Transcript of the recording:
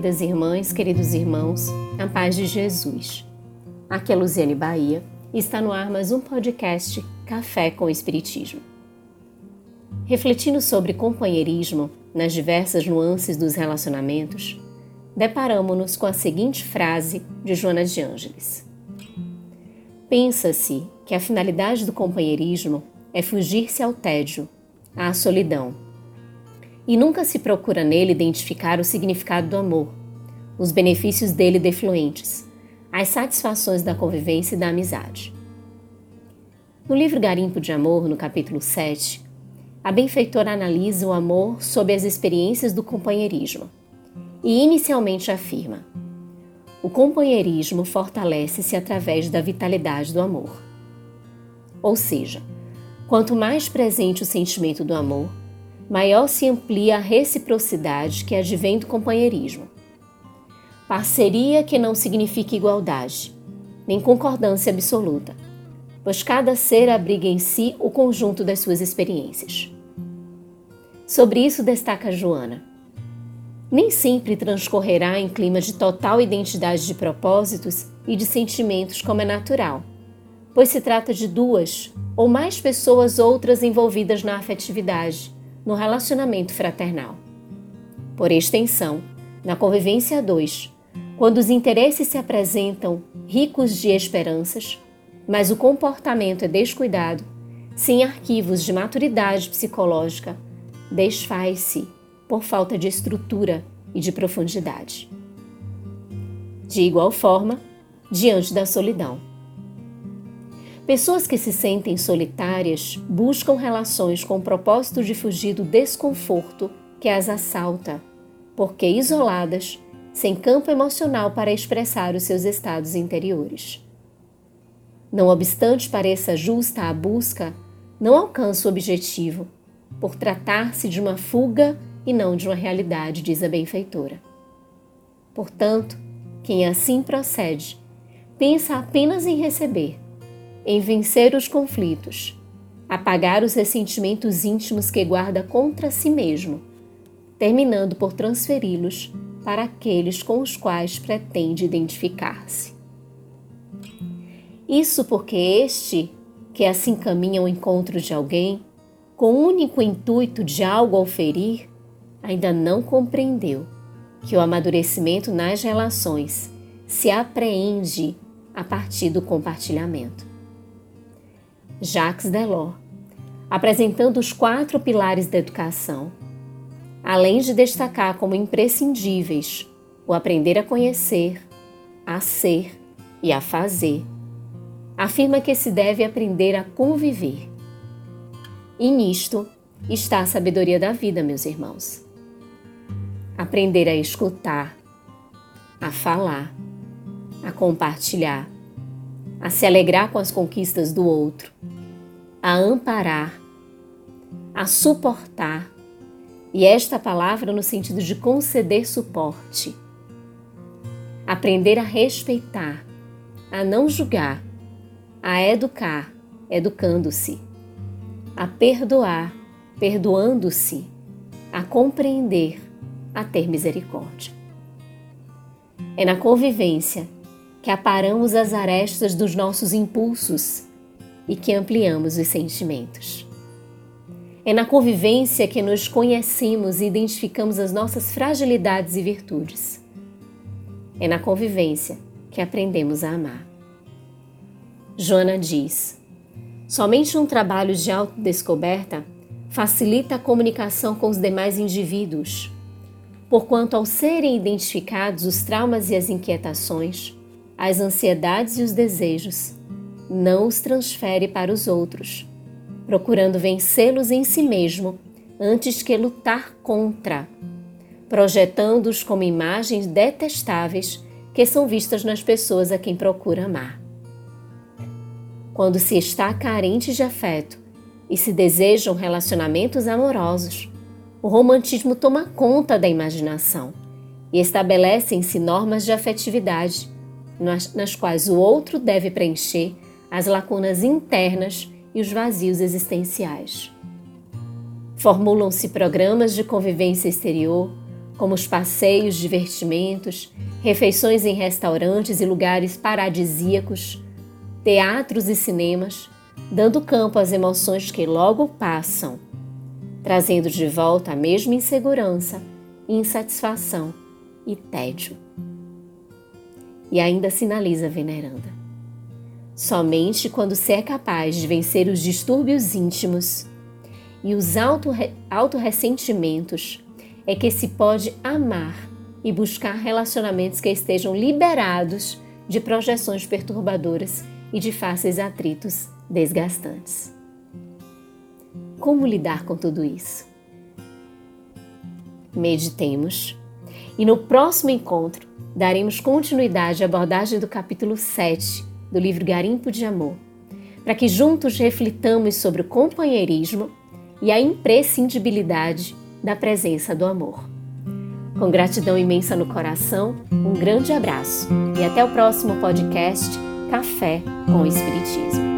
queridas irmãs, queridos irmãos, a paz de Jesus. Aqui é Luziane Bahia e está no ar mais um podcast Café com Espiritismo. Refletindo sobre companheirismo nas diversas nuances dos relacionamentos, deparamos-nos com a seguinte frase de Joana de Ângeles. Pensa-se que a finalidade do companheirismo é fugir-se ao tédio, à solidão, e nunca se procura nele identificar o significado do amor, os benefícios dele defluentes, as satisfações da convivência e da amizade. No livro Garimpo de Amor, no capítulo 7, a benfeitora analisa o amor sob as experiências do companheirismo e inicialmente afirma: o companheirismo fortalece-se através da vitalidade do amor. Ou seja, quanto mais presente o sentimento do amor, maior se amplia a reciprocidade que advém do companheirismo. Parceria que não significa igualdade, nem concordância absoluta, pois cada ser abriga em si o conjunto das suas experiências. Sobre isso destaca Joana. Nem sempre transcorrerá em clima de total identidade de propósitos e de sentimentos como é natural, pois se trata de duas ou mais pessoas outras envolvidas na afetividade no relacionamento fraternal. Por extensão, na convivência a dois, quando os interesses se apresentam ricos de esperanças, mas o comportamento é descuidado, sem arquivos de maturidade psicológica, desfaz-se por falta de estrutura e de profundidade. De igual forma, diante da solidão. Pessoas que se sentem solitárias buscam relações com o propósito de fugir do desconforto que as assalta, porque isoladas, sem campo emocional para expressar os seus estados interiores. Não obstante pareça justa a busca, não alcança o objetivo, por tratar-se de uma fuga e não de uma realidade, diz a benfeitora. Portanto, quem assim procede, pensa apenas em receber em vencer os conflitos, apagar os ressentimentos íntimos que guarda contra si mesmo, terminando por transferi-los para aqueles com os quais pretende identificar-se. Isso porque este, que assim caminha ao encontro de alguém, com o único intuito de algo oferir, ainda não compreendeu que o amadurecimento nas relações se apreende a partir do compartilhamento. Jacques Delors, apresentando os quatro pilares da educação, além de destacar como imprescindíveis o aprender a conhecer, a ser e a fazer, afirma que se deve aprender a conviver. E nisto está a sabedoria da vida, meus irmãos. Aprender a escutar, a falar, a compartilhar, a se alegrar com as conquistas do outro, a amparar, a suportar, e esta palavra no sentido de conceder suporte. Aprender a respeitar, a não julgar, a educar, educando-se, a perdoar, perdoando-se, a compreender, a ter misericórdia. É na convivência que aparamos as arestas dos nossos impulsos e que ampliamos os sentimentos. É na convivência que nos conhecemos e identificamos as nossas fragilidades e virtudes. É na convivência que aprendemos a amar. Joana diz: somente um trabalho de autodescoberta facilita a comunicação com os demais indivíduos, porquanto, ao serem identificados os traumas e as inquietações, as ansiedades e os desejos, não os transfere para os outros, procurando vencê-los em si mesmo antes que lutar contra, projetando-os como imagens detestáveis que são vistas nas pessoas a quem procura amar. Quando se está carente de afeto e se desejam relacionamentos amorosos, o romantismo toma conta da imaginação e estabelecem-se normas de afetividade nas, nas quais o outro deve preencher as lacunas internas e os vazios existenciais. Formulam-se programas de convivência exterior como os passeios, divertimentos, refeições em restaurantes e lugares paradisíacos, teatros e cinemas, dando campo às emoções que logo passam, trazendo de volta a mesma insegurança, insatisfação e tédio. E ainda sinaliza veneranda. Somente quando se é capaz de vencer os distúrbios íntimos e os autorressentimentos é que se pode amar e buscar relacionamentos que estejam liberados de projeções perturbadoras e de fáceis atritos desgastantes. Como lidar com tudo isso? Meditemos e no próximo encontro daremos continuidade à abordagem do capítulo 7 do livro Garimpo de Amor, para que juntos reflitamos sobre o companheirismo e a imprescindibilidade da presença do amor. Com gratidão imensa no coração, um grande abraço e até o próximo podcast Café com Espiritismo.